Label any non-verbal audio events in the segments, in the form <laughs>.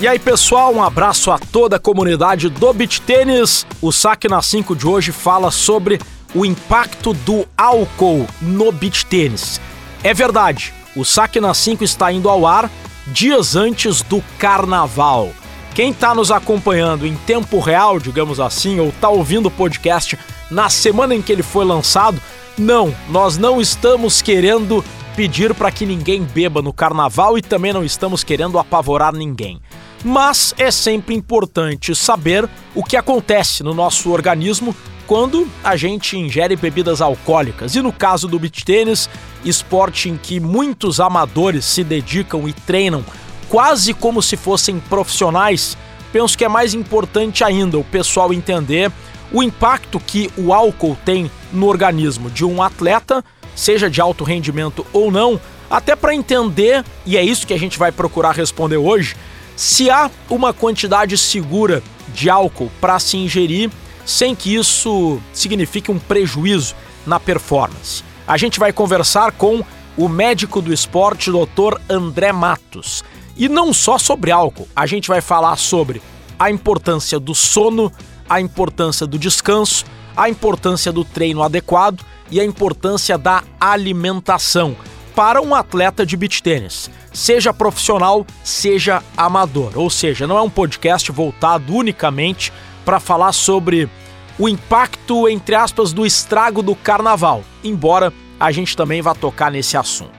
E aí, pessoal, um abraço a toda a comunidade do Beach Tênis. O Saque na 5 de hoje fala sobre o impacto do álcool no beach tênis. É verdade, o Saque na 5 está indo ao ar dias antes do carnaval. Quem está nos acompanhando em tempo real, digamos assim, ou está ouvindo o podcast na semana em que ele foi lançado, não, nós não estamos querendo pedir para que ninguém beba no carnaval e também não estamos querendo apavorar ninguém mas é sempre importante saber o que acontece no nosso organismo quando a gente ingere bebidas alcoólicas. E no caso do beach tênis, esporte em que muitos amadores se dedicam e treinam quase como se fossem profissionais, penso que é mais importante ainda o pessoal entender o impacto que o álcool tem no organismo de um atleta, seja de alto rendimento ou não, até para entender, e é isso que a gente vai procurar responder hoje, se há uma quantidade segura de álcool para se ingerir sem que isso signifique um prejuízo na performance. A gente vai conversar com o médico do esporte, Dr. André Matos. E não só sobre álcool, a gente vai falar sobre a importância do sono, a importância do descanso, a importância do treino adequado e a importância da alimentação para um atleta de beach tênis seja profissional, seja amador. Ou seja, não é um podcast voltado unicamente para falar sobre o impacto, entre aspas, do estrago do carnaval, embora a gente também vá tocar nesse assunto.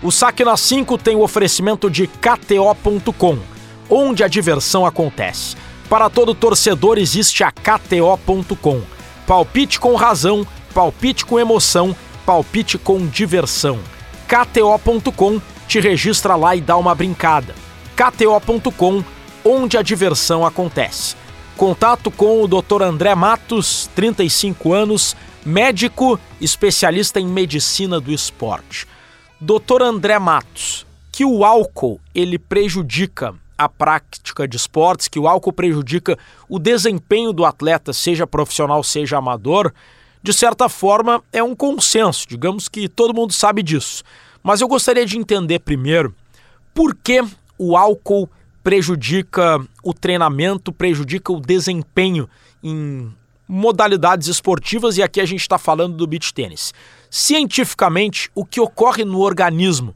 O Saque na 5 tem o oferecimento de KTO.com, onde a diversão acontece. Para todo torcedor existe a KTO.com. Palpite com razão, palpite com emoção, palpite com diversão. KTO.com te registra lá e dá uma brincada. KTO.com, onde a diversão acontece. Contato com o Dr. André Matos, 35 anos, médico, especialista em medicina do esporte. Dr. André Matos, que o álcool ele prejudica a prática de esportes, que o álcool prejudica o desempenho do atleta, seja profissional, seja amador, de certa forma é um consenso, digamos que todo mundo sabe disso. Mas eu gostaria de entender primeiro por que o álcool prejudica o treinamento, prejudica o desempenho em modalidades esportivas e aqui a gente está falando do beach tênis. Cientificamente, o que ocorre no organismo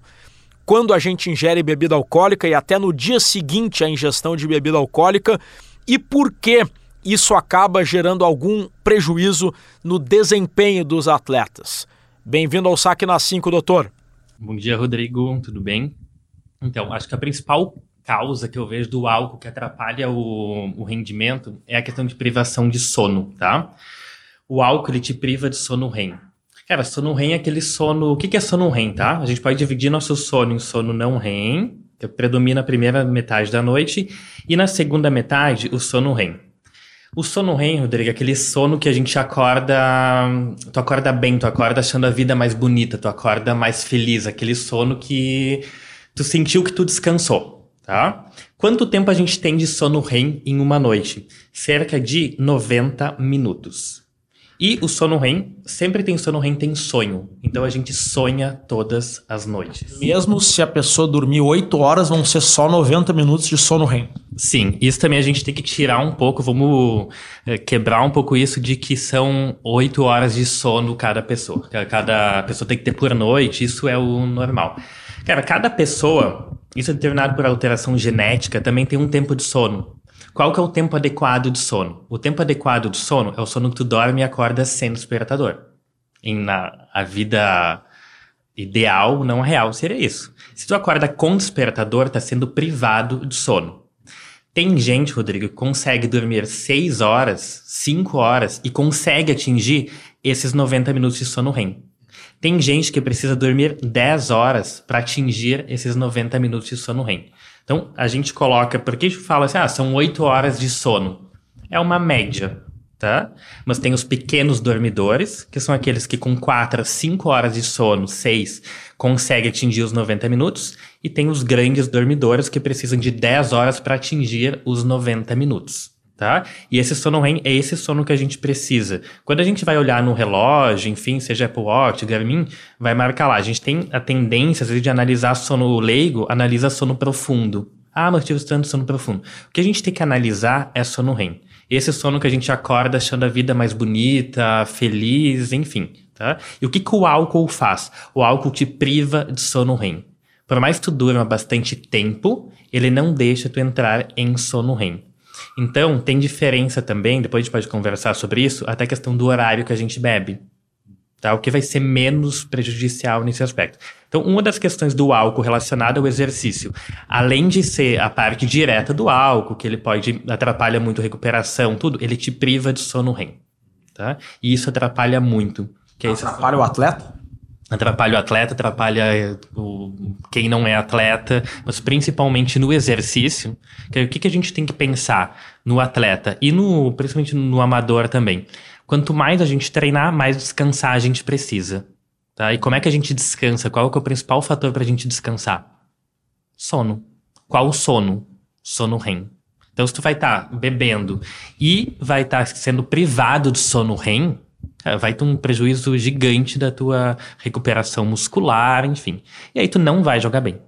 quando a gente ingere bebida alcoólica e até no dia seguinte à ingestão de bebida alcoólica e por que isso acaba gerando algum prejuízo no desempenho dos atletas. Bem-vindo ao Saque na 5, doutor. Bom dia, Rodrigo. Tudo bem? Então, acho que a principal causa que eu vejo do álcool que atrapalha o, o rendimento é a questão de privação de sono, tá? O álcool, ele te priva de sono REM. Cara, sono REM é aquele sono... O que é sono REM, tá? A gente pode dividir nosso sono em sono não REM, que predomina a primeira metade da noite, e na segunda metade, o sono REM. O sono REM, Rodrigo, é aquele sono que a gente acorda. Tu acorda bem, tu acorda achando a vida mais bonita, tu acorda mais feliz, aquele sono que tu sentiu que tu descansou, tá? Quanto tempo a gente tem de sono REM em uma noite? Cerca de 90 minutos. E o sono REM, sempre tem sono REM, tem sonho. Então a gente sonha todas as noites. Mesmo se a pessoa dormir 8 horas, vão ser só 90 minutos de sono REM. Sim, isso também a gente tem que tirar um pouco, vamos é, quebrar um pouco isso de que são 8 horas de sono cada pessoa. Cada pessoa tem que ter por noite, isso é o normal. Cara, cada pessoa, isso é determinado por alteração genética, também tem um tempo de sono. Qual que é o tempo adequado de sono? O tempo adequado de sono é o sono que tu dorme e acorda sem despertador. Na a vida ideal, não real, seria isso. Se tu acorda com despertador, tá sendo privado de sono. Tem gente, Rodrigo, que consegue dormir 6 horas, 5 horas e consegue atingir esses 90 minutos de sono REM. Tem gente que precisa dormir 10 horas para atingir esses 90 minutos de sono REM. Então, a gente coloca, porque a gente fala assim, ah, são oito horas de sono. É uma média, tá? Mas tem os pequenos dormidores, que são aqueles que com quatro a cinco horas de sono, seis, conseguem atingir os 90 minutos. E tem os grandes dormidores, que precisam de 10 horas para atingir os 90 minutos tá? E esse sono REM é esse sono que a gente precisa. Quando a gente vai olhar no relógio, enfim, seja Apple Watch, Garmin, vai marcar lá. A gente tem a tendência, às vezes, de analisar sono leigo, analisa sono profundo. Ah, tive estudando sono profundo. O que a gente tem que analisar é sono REM. Esse sono que a gente acorda achando a vida mais bonita, feliz, enfim. Tá? E o que, que o álcool faz? O álcool te priva de sono REM. Por mais que tu durma bastante tempo, ele não deixa tu entrar em sono REM. Então, tem diferença também, depois a gente pode conversar sobre isso, até a questão do horário que a gente bebe. Tá? O que vai ser menos prejudicial nesse aspecto. Então, uma das questões do álcool relacionada ao exercício, além de ser a parte direta do álcool, que ele pode atrapalha muito a recuperação, tudo, ele te priva de sono REM. Tá? E isso atrapalha muito. Que é atrapalha o atleta? Atrapalha o atleta, atrapalha o, quem não é atleta, mas principalmente no exercício. Que, o que, que a gente tem que pensar no atleta e no, principalmente no amador também? Quanto mais a gente treinar, mais descansar a gente precisa. Tá? E como é que a gente descansa? Qual é, é o principal fator para a gente descansar? Sono. Qual o sono? Sono REM. Então, se tu vai estar tá bebendo e vai estar tá sendo privado de sono REM, é, vai ter um prejuízo gigante da tua recuperação muscular, enfim. E aí tu não vai jogar bem.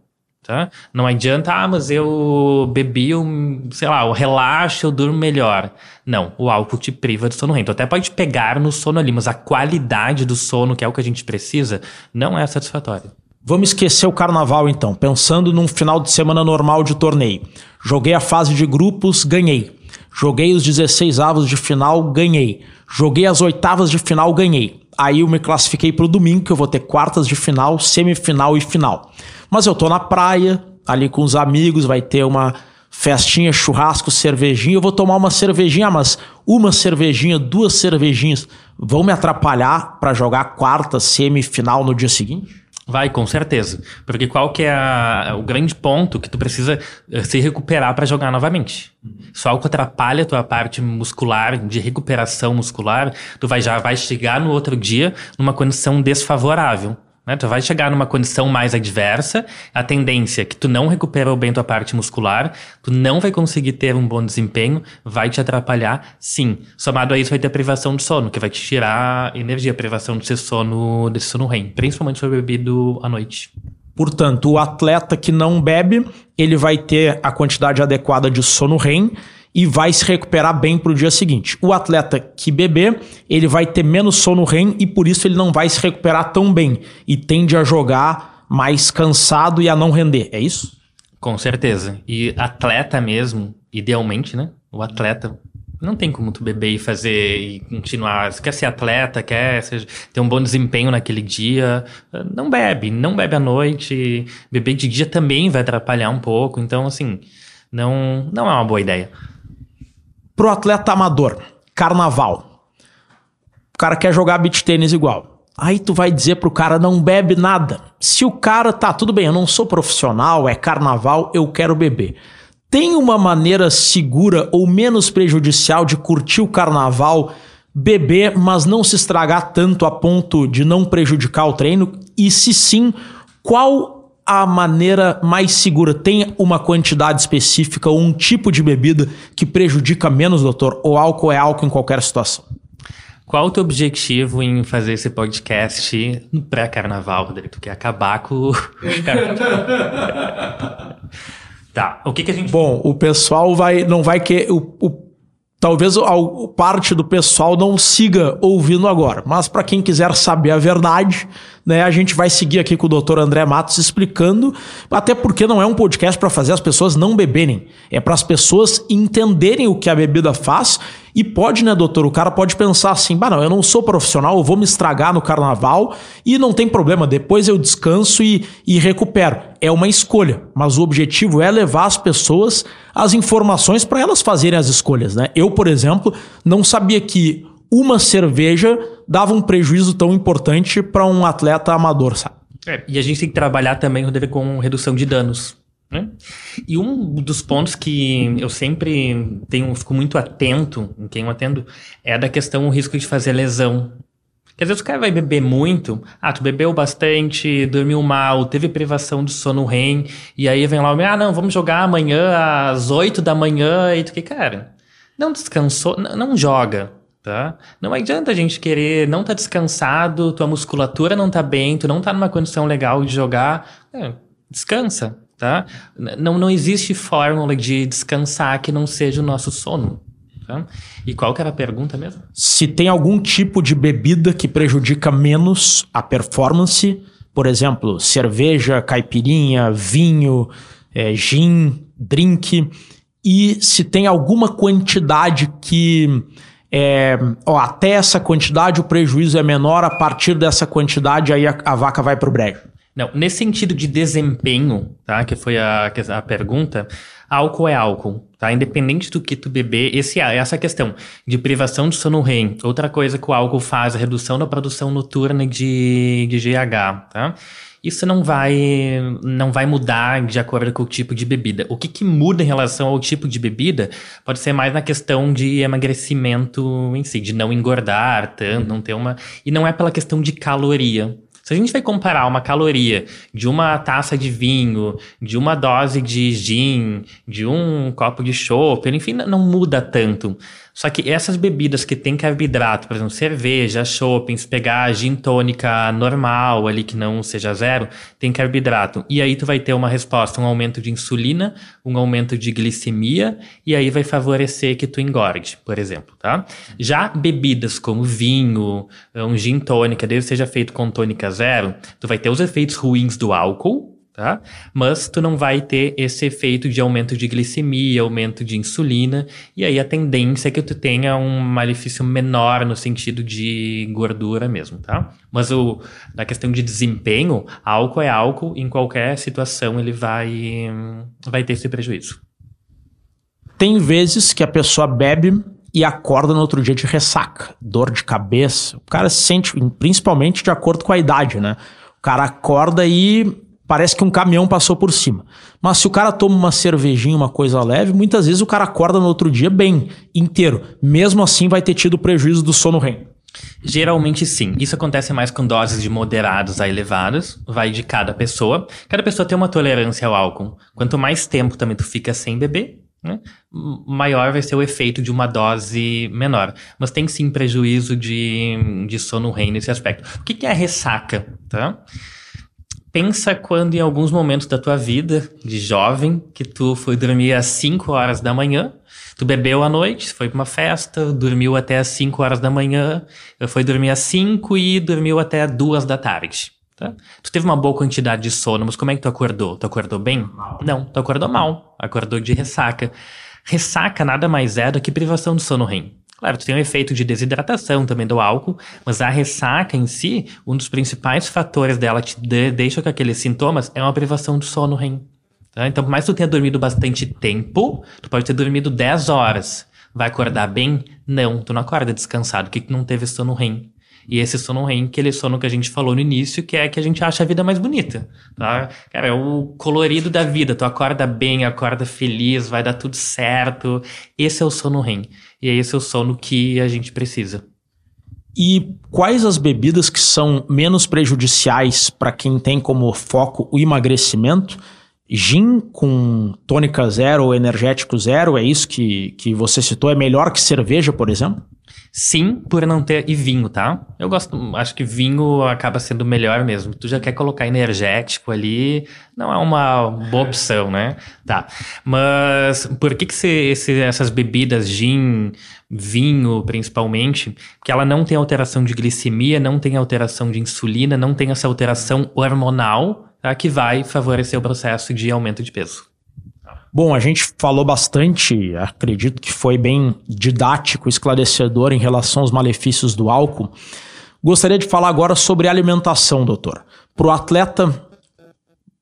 Tá? Não adianta, ah, mas eu bebi, um, sei lá, o relaxo, eu durmo melhor. Não, o álcool te priva de sono rento. Até pode pegar no sono ali, mas a qualidade do sono, que é o que a gente precisa, não é satisfatória. Vamos esquecer o carnaval então, pensando num final de semana normal de torneio. Joguei a fase de grupos, ganhei. Joguei os 16 avos de final, ganhei. Joguei as oitavas de final, ganhei. Aí eu me classifiquei para o domingo, que eu vou ter quartas de final, semifinal e final. Mas eu tô na praia, ali com os amigos, vai ter uma festinha, churrasco, cervejinha. Eu vou tomar uma cervejinha, mas uma cervejinha, duas cervejinhas vão me atrapalhar para jogar quarta, semifinal no dia seguinte? Vai, com certeza. Porque qual que é a, o grande ponto que tu precisa eh, se recuperar para jogar novamente? Só algo atrapalha a tua parte muscular, de recuperação muscular, tu vai já vai chegar no outro dia numa condição desfavorável. Né? Tu vai chegar numa condição mais adversa, a tendência é que tu não recuperou bem tua parte muscular, tu não vai conseguir ter um bom desempenho, vai te atrapalhar, sim. Somado a isso vai ter a privação de sono, que vai te tirar energia, a privação desse sono, desse sono REM, principalmente se for bebido à noite. Portanto, o atleta que não bebe, ele vai ter a quantidade adequada de sono REM, e vai se recuperar bem para o dia seguinte. O atleta que beber, ele vai ter menos sono REM e por isso ele não vai se recuperar tão bem e tende a jogar mais cansado e a não render. É isso? Com certeza. E atleta mesmo, idealmente, né? O atleta não tem como tu beber e fazer e continuar. Se quer ser atleta, quer ter um bom desempenho naquele dia, não bebe, não bebe à noite. Beber de dia também vai atrapalhar um pouco. Então, assim, não, não é uma boa ideia. Pro atleta amador, carnaval. O cara quer jogar beach tênis igual. Aí tu vai dizer pro cara não bebe nada. Se o cara tá, tudo bem, eu não sou profissional, é carnaval, eu quero beber. Tem uma maneira segura ou menos prejudicial de curtir o carnaval, beber, mas não se estragar tanto a ponto de não prejudicar o treino? E se sim, qual a maneira mais segura? Tem uma quantidade específica ou um tipo de bebida que prejudica menos, doutor? Ou álcool é álcool em qualquer situação? Qual o teu objetivo em fazer esse podcast no pré-carnaval, Rodrigo? Tu quer acabar com o <laughs> Tá, o que, que a gente... Bom, o pessoal vai, não vai que... O, o, talvez parte do pessoal não siga ouvindo agora, mas para quem quiser saber a verdade né? A gente vai seguir aqui com o Dr. André Matos explicando, até porque não é um podcast para fazer as pessoas não beberem, é para as pessoas entenderem o que a bebida faz e pode, né, doutor? O cara pode pensar assim: bah, não, eu não sou profissional, eu vou me estragar no carnaval e não tem problema, depois eu descanso e, e recupero. É uma escolha, mas o objetivo é levar as pessoas as informações para elas fazerem as escolhas, né? Eu, por exemplo, não sabia que uma cerveja dava um prejuízo tão importante para um atleta amador, sabe? É, e a gente tem que trabalhar também, Rodrigo, com redução de danos. Né? E um dos pontos que eu sempre tenho, fico muito atento em quem eu atendo é da questão o risco de fazer lesão. Porque às vezes o cara vai beber muito, ah, tu bebeu bastante, dormiu mal, teve privação de sono REM, e aí vem lá, ah, não, vamos jogar amanhã às 8 da manhã, e tu que, cara, não descansou, não, não joga tá? Não adianta a gente querer não tá descansado, tua musculatura não tá bem, tu não tá numa condição legal de jogar. É, descansa. Tá? Não, não existe fórmula de descansar que não seja o nosso sono. Tá? E qual que era a pergunta mesmo? Se tem algum tipo de bebida que prejudica menos a performance, por exemplo, cerveja, caipirinha, vinho, é, gin, drink, e se tem alguma quantidade que é, ó, até essa quantidade o prejuízo é menor, a partir dessa quantidade aí a, a vaca vai para o brejo. Não, nesse sentido de desempenho, tá? Que foi a, a pergunta, álcool é álcool, tá? Independente do que tu beber, esse, essa questão de privação de sono REM. Outra coisa que o álcool faz, a redução da produção noturna de, de GH, tá? Isso não vai, não vai mudar de acordo com o tipo de bebida. O que, que muda em relação ao tipo de bebida pode ser mais na questão de emagrecimento em si, de não engordar tanto, não ter uma. E não é pela questão de caloria, se a gente vai comparar uma caloria de uma taça de vinho, de uma dose de gin, de um copo de chopp, enfim, não muda tanto. Só que essas bebidas que tem carboidrato, por exemplo, cerveja, se pegar gin tônica normal ali que não seja zero, tem carboidrato. E aí tu vai ter uma resposta, um aumento de insulina, um aumento de glicemia, e aí vai favorecer que tu engorde, por exemplo, tá? Já bebidas como vinho, um gin tônica, desde que seja feito com tônica zero, tu vai ter os efeitos ruins do álcool, tá? Mas tu não vai ter esse efeito de aumento de glicemia, aumento de insulina, e aí a tendência é que tu tenha um malefício menor no sentido de gordura mesmo, tá? Mas o, na questão de desempenho, álcool é álcool, em qualquer situação ele vai, vai ter esse prejuízo. Tem vezes que a pessoa bebe e acorda no outro dia de ressaca, dor de cabeça. O cara se sente, principalmente de acordo com a idade, né? O cara acorda e parece que um caminhão passou por cima. Mas se o cara toma uma cervejinha, uma coisa leve, muitas vezes o cara acorda no outro dia bem, inteiro. Mesmo assim, vai ter tido prejuízo do sono REM. Geralmente sim. Isso acontece mais com doses de moderados a elevadas. Vai de cada pessoa. Cada pessoa tem uma tolerância ao álcool. Quanto mais tempo também tu fica sem beber, né, maior vai ser o efeito de uma dose menor. Mas tem sim prejuízo de, de sono REM nesse aspecto. O que, que é ressaca? Tá? Pensa quando em alguns momentos da tua vida, de jovem, que tu foi dormir às 5 horas da manhã, tu bebeu à noite, foi pra uma festa, dormiu até às 5 horas da manhã, foi dormir às 5 e dormiu até às 2 da tarde. Tá? Tu teve uma boa quantidade de sono, mas como é que tu acordou? Tu acordou bem? Não, tu acordou mal, acordou de ressaca. Ressaca nada mais é do que privação de sono REM. Claro, tu tem um efeito de desidratação também do álcool, mas a ressaca em si, um dos principais fatores dela te de, deixa com aqueles sintomas é uma privação do sono REM. Tá? Então, por mais que tu tenha dormido bastante tempo, tu pode ter dormido 10 horas. Vai acordar bem? Não, tu não acorda descansado, porque tu não teve sono REM. E esse sono REM, aquele sono que a gente falou no início, que é que a gente acha a vida mais bonita, tá? Cara, é o colorido da vida. Tu acorda bem, acorda feliz, vai dar tudo certo. Esse é o sono REM. E é esse o sono que a gente precisa. E quais as bebidas que são menos prejudiciais para quem tem como foco o emagrecimento? Gin com tônica zero energético zero, é isso que, que você citou? É melhor que cerveja, por exemplo? Sim, por não ter. E vinho, tá? Eu gosto. Acho que vinho acaba sendo melhor mesmo. Tu já quer colocar energético ali, não é uma boa opção, né? Tá. Mas por que, que se, essas bebidas, gin, vinho principalmente, que ela não tem alteração de glicemia, não tem alteração de insulina, não tem essa alteração hormonal, tá? que vai favorecer o processo de aumento de peso? Bom, a gente falou bastante, acredito que foi bem didático, esclarecedor em relação aos malefícios do álcool. Gostaria de falar agora sobre alimentação, doutor. Para o atleta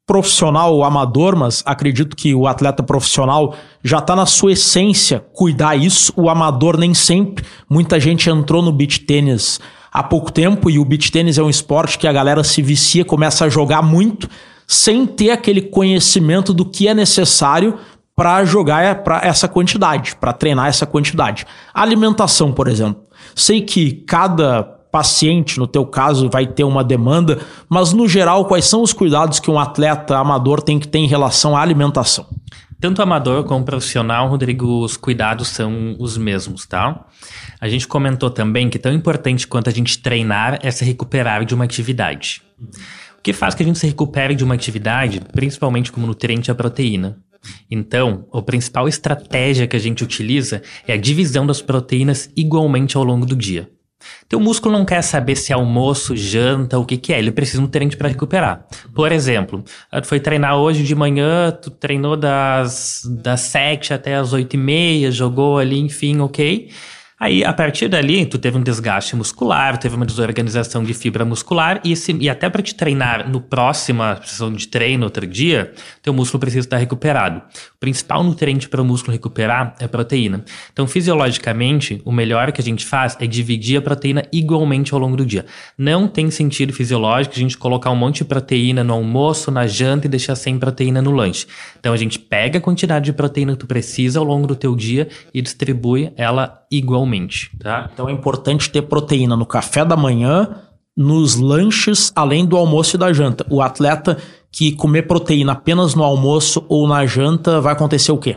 profissional amador, mas acredito que o atleta profissional já está na sua essência cuidar isso. O amador nem sempre. Muita gente entrou no beach tênis há pouco tempo e o beach tênis é um esporte que a galera se vicia, começa a jogar muito sem ter aquele conhecimento do que é necessário para jogar para essa quantidade, para treinar essa quantidade. Alimentação, por exemplo. Sei que cada paciente, no teu caso, vai ter uma demanda, mas no geral, quais são os cuidados que um atleta amador tem que ter em relação à alimentação? Tanto amador como profissional, Rodrigo, os cuidados são os mesmos, tá? A gente comentou também que tão importante quanto a gente treinar é se recuperar de uma atividade. O que faz que a gente se recupere de uma atividade, principalmente como nutriente, a proteína. Então, a principal estratégia que a gente utiliza é a divisão das proteínas igualmente ao longo do dia. Teu músculo não quer saber se é almoço, janta, o que, que é. Ele precisa de nutriente para recuperar. Por exemplo, tu foi treinar hoje de manhã, tu treinou das, das 7 até as 8 e meia, jogou ali, enfim, ok. Aí, a partir dali, tu teve um desgaste muscular, teve uma desorganização de fibra muscular e, se, e até para te treinar no próxima sessão de treino, outro dia, teu músculo precisa estar recuperado. O principal nutriente para o músculo recuperar é proteína. Então, fisiologicamente, o melhor que a gente faz é dividir a proteína igualmente ao longo do dia. Não tem sentido fisiológico a gente colocar um monte de proteína no almoço, na janta e deixar sem proteína no lanche. Então, a gente pega a quantidade de proteína que tu precisa ao longo do teu dia e distribui ela igualmente, tá? Então é importante ter proteína no café da manhã, nos lanches, além do almoço e da janta. O atleta que comer proteína apenas no almoço ou na janta, vai acontecer o quê?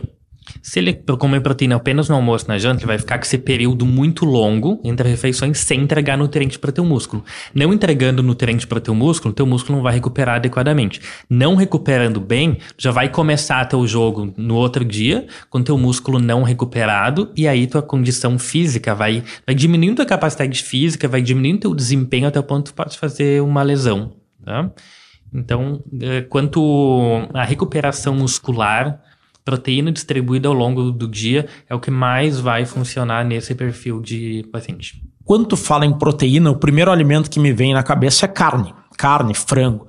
Se ele comer proteína apenas no almoço na janta, ele vai ficar com esse período muito longo entre refeições sem entregar nutrientes para teu músculo. Não entregando nutrientes para teu músculo, teu músculo não vai recuperar adequadamente. Não recuperando bem, já vai começar teu jogo no outro dia com teu músculo não recuperado e aí tua condição física vai, vai diminuindo a capacidade física, vai diminuindo teu desempenho até o ponto que pode fazer uma lesão, tá? Então, eh, quanto à recuperação muscular, proteína distribuída ao longo do dia é o que mais vai funcionar nesse perfil de paciente. Quando tu fala em proteína, o primeiro alimento que me vem na cabeça é carne. Carne, frango.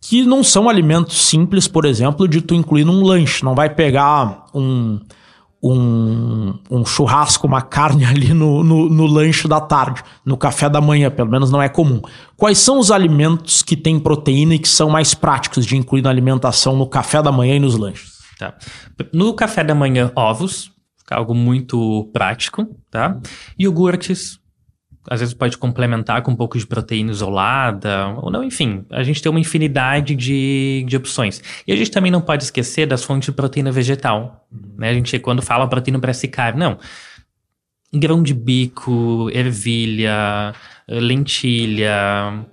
Que não são alimentos simples, por exemplo, de tu incluir num lanche. Não vai pegar um, um, um churrasco, uma carne <laughs> ali no, no, no, lanche da tarde, no café da manhã, pelo menos não é comum. Quais são os alimentos que têm proteína e que são mais práticos de incluir na alimentação no café da manhã e nos lanches? Tá. No café da manhã, ovos, algo muito prático, tá? Iogurtes, às vezes pode complementar com um pouco de proteína isolada, ou não, enfim, a gente tem uma infinidade de, de opções. E a gente também não pode esquecer das fontes de proteína vegetal, uhum. né? A gente, quando fala proteína parece carne, não. Grão de bico, ervilha, lentilha,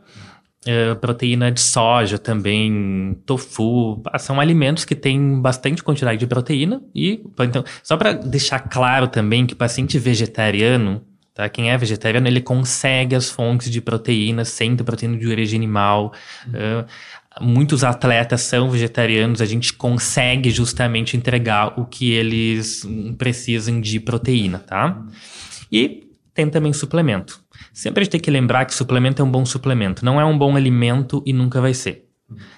Uh, proteína de soja também, tofu, são alimentos que têm bastante quantidade de proteína e então, só para deixar claro também que o paciente vegetariano, tá? Quem é vegetariano, ele consegue as fontes de proteína sem ter proteína de origem animal. Uh, muitos atletas são vegetarianos, a gente consegue justamente entregar o que eles precisam de proteína, tá? E tem também suplemento. Sempre a gente tem que lembrar que suplemento é um bom suplemento. Não é um bom alimento e nunca vai ser.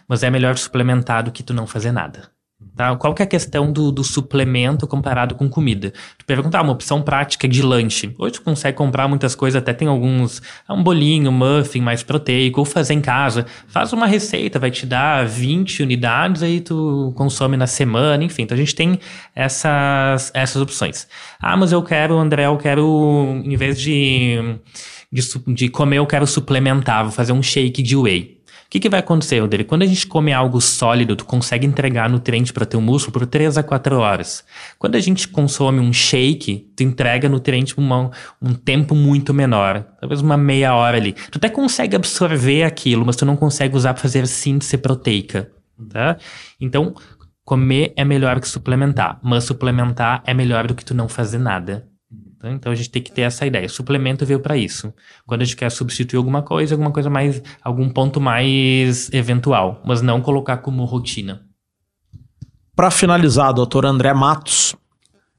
Mas é melhor suplementar do que tu não fazer nada. Tá? Qual que é a questão do, do suplemento comparado com comida? Tu perguntar, ah, uma opção prática de lanche. Hoje tu consegue comprar muitas coisas, até tem alguns, ah, um bolinho, muffin mais proteico, ou fazer em casa. Faz uma receita, vai te dar 20 unidades, aí tu consome na semana, enfim. Então a gente tem essas, essas opções. Ah, mas eu quero, André, eu quero, em vez de de, de comer, eu quero suplementar, vou fazer um shake de whey. O que, que vai acontecer, Rodrigo? Quando a gente come algo sólido, tu consegue entregar nutriente para teu músculo por 3 a 4 horas. Quando a gente consome um shake, tu entrega nutriente por uma, um tempo muito menor. Talvez uma meia hora ali. Tu até consegue absorver aquilo, mas tu não consegue usar para fazer síntese proteica. Tá? Então, comer é melhor que suplementar. Mas suplementar é melhor do que tu não fazer nada. Né? Então a gente tem que ter essa ideia. O suplemento veio para isso. Quando a gente quer substituir alguma coisa, alguma coisa mais, algum ponto mais eventual, mas não colocar como rotina. Para finalizar, doutor André Matos,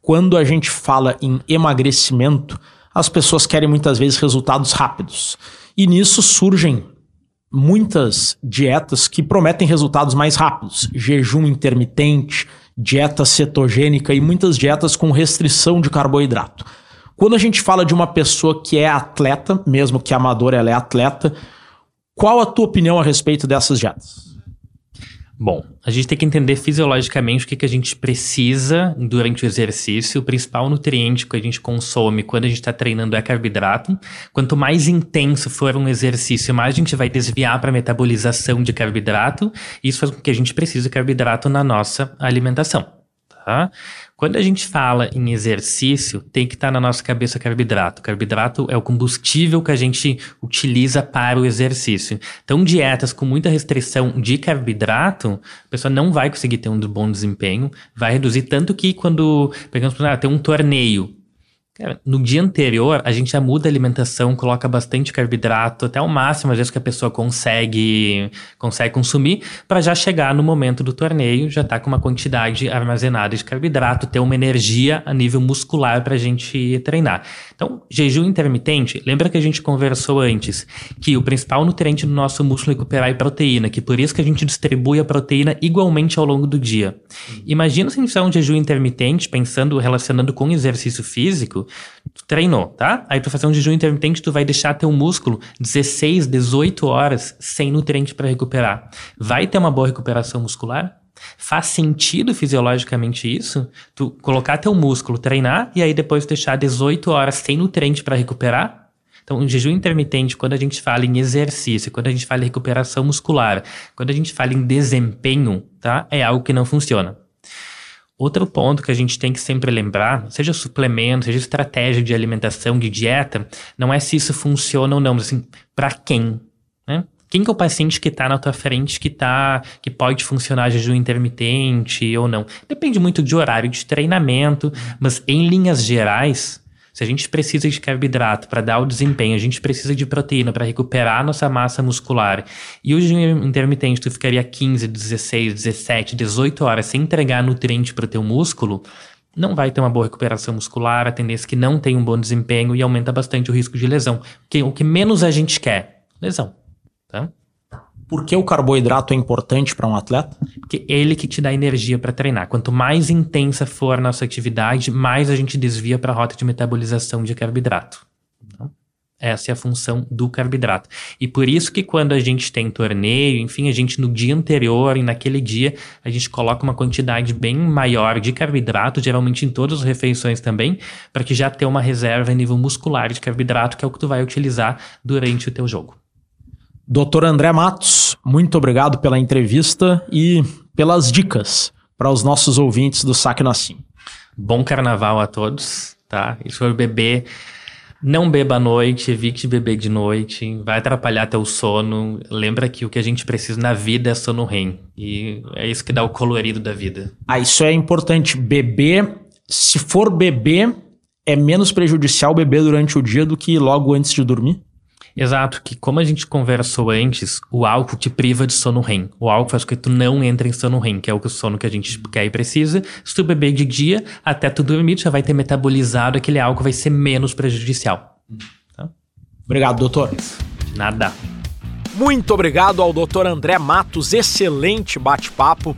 quando a gente fala em emagrecimento, as pessoas querem muitas vezes resultados rápidos. E nisso surgem muitas dietas que prometem resultados mais rápidos. Jejum intermitente, dieta cetogênica e muitas dietas com restrição de carboidrato. Quando a gente fala de uma pessoa que é atleta, mesmo que amadora, ela é atleta, qual a tua opinião a respeito dessas dietas? Bom, a gente tem que entender fisiologicamente o que, que a gente precisa durante o exercício. O principal nutriente que a gente consome quando a gente está treinando é carboidrato. Quanto mais intenso for um exercício, mais a gente vai desviar para a metabolização de carboidrato. Isso faz com que a gente precise de carboidrato na nossa alimentação. Tá? Quando a gente fala em exercício, tem que estar tá na nossa cabeça carboidrato. Carboidrato é o combustível que a gente utiliza para o exercício. Então, dietas com muita restrição de carboidrato, a pessoa não vai conseguir ter um bom desempenho, vai reduzir tanto que quando, pegamos, ah, tem um torneio, Cara, no dia anterior, a gente já muda a alimentação, coloca bastante carboidrato, até o máximo, às vezes, que a pessoa consegue, consegue consumir, para já chegar no momento do torneio, já tá com uma quantidade armazenada de carboidrato, ter uma energia a nível muscular para a gente treinar. Então, jejum intermitente, lembra que a gente conversou antes que o principal nutriente do nosso músculo é recuperar é proteína, que por isso que a gente distribui a proteína igualmente ao longo do dia. Imagina se a gente fizer um jejum intermitente, pensando, relacionando com exercício físico, tu treinou, tá? Aí tu fazer um jejum intermitente, tu vai deixar teu músculo 16, 18 horas sem nutriente para recuperar. Vai ter uma boa recuperação muscular? Faz sentido fisiologicamente isso? Tu colocar teu músculo, treinar e aí depois deixar 18 horas sem nutriente para recuperar? Então, o jejum intermitente, quando a gente fala em exercício, quando a gente fala em recuperação muscular, quando a gente fala em desempenho, tá? É algo que não funciona. Outro ponto que a gente tem que sempre lembrar, seja suplemento, seja estratégia de alimentação, de dieta, não é se isso funciona ou não, mas assim, para quem, né? Quem que é o paciente que está na tua frente que tá, que pode funcionar jejum intermitente ou não? Depende muito de horário de treinamento, mas em linhas gerais, se a gente precisa de carboidrato para dar o desempenho, a gente precisa de proteína para recuperar a nossa massa muscular, e o jejum intermitente tu ficaria 15, 16, 17, 18 horas sem entregar nutriente para o teu músculo, não vai ter uma boa recuperação muscular, a tendência é que não tem um bom desempenho e aumenta bastante o risco de lesão. Que, o que menos a gente quer, lesão. Tá? Por que o carboidrato é importante para um atleta? Porque ele que te dá energia para treinar. Quanto mais intensa for a nossa atividade, mais a gente desvia para a rota de metabolização de carboidrato. Então, essa é a função do carboidrato. E por isso que quando a gente tem torneio, enfim, a gente no dia anterior e naquele dia, a gente coloca uma quantidade bem maior de carboidrato, geralmente em todas as refeições também, para que já tenha uma reserva em nível muscular de carboidrato, que é o que tu vai utilizar durante o teu jogo. Doutor André Matos, muito obrigado pela entrevista e pelas dicas para os nossos ouvintes do Saque Nassim. Bom carnaval a todos, tá? E se for beber, não beba à noite, evite beber de noite, vai atrapalhar teu sono. Lembra que o que a gente precisa na vida é sono REM. E é isso que dá o colorido da vida. Ah, isso é importante. Beber, se for beber, é menos prejudicial beber durante o dia do que logo antes de dormir? Exato, que como a gente conversou antes, o álcool te priva de sono REM. O álcool faz com que tu não entre em sono REM, que é o sono que a gente quer e precisa. Se tu beber de dia, até tu dormir, tu já vai ter metabolizado aquele álcool, vai ser menos prejudicial. Tá? Obrigado, doutor. Nada. Muito obrigado ao doutor André Matos, excelente bate-papo.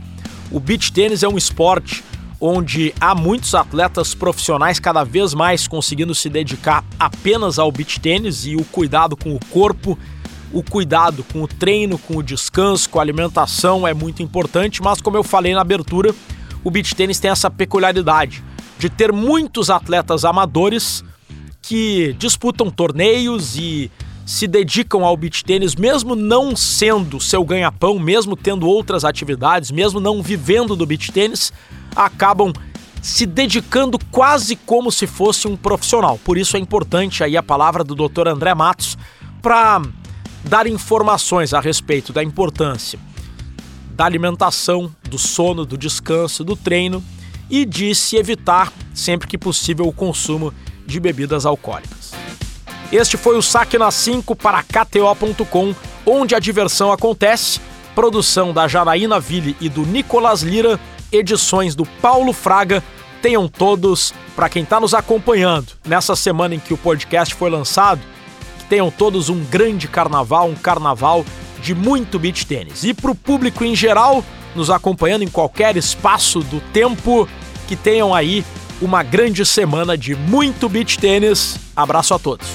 O beach tênis é um esporte onde há muitos atletas profissionais cada vez mais conseguindo se dedicar apenas ao beach tênis e o cuidado com o corpo, o cuidado com o treino, com o descanso, com a alimentação é muito importante, mas como eu falei na abertura, o beach tênis tem essa peculiaridade de ter muitos atletas amadores que disputam torneios e se dedicam ao beach tênis, mesmo não sendo seu ganha-pão, mesmo tendo outras atividades, mesmo não vivendo do beach tênis, acabam se dedicando quase como se fosse um profissional. Por isso é importante aí a palavra do Dr. André Matos para dar informações a respeito da importância da alimentação, do sono, do descanso, do treino e de se evitar sempre que possível o consumo de bebidas alcoólicas. Este foi o Saque na 5 para KTO.com, onde a diversão acontece. Produção da Janaína Ville e do Nicolas Lira edições do Paulo Fraga. Tenham todos, para quem está nos acompanhando nessa semana em que o podcast foi lançado, tenham todos um grande carnaval, um carnaval de muito beach tênis. E para o público em geral, nos acompanhando em qualquer espaço do tempo, que tenham aí uma grande semana de muito beach tênis. Abraço a todos.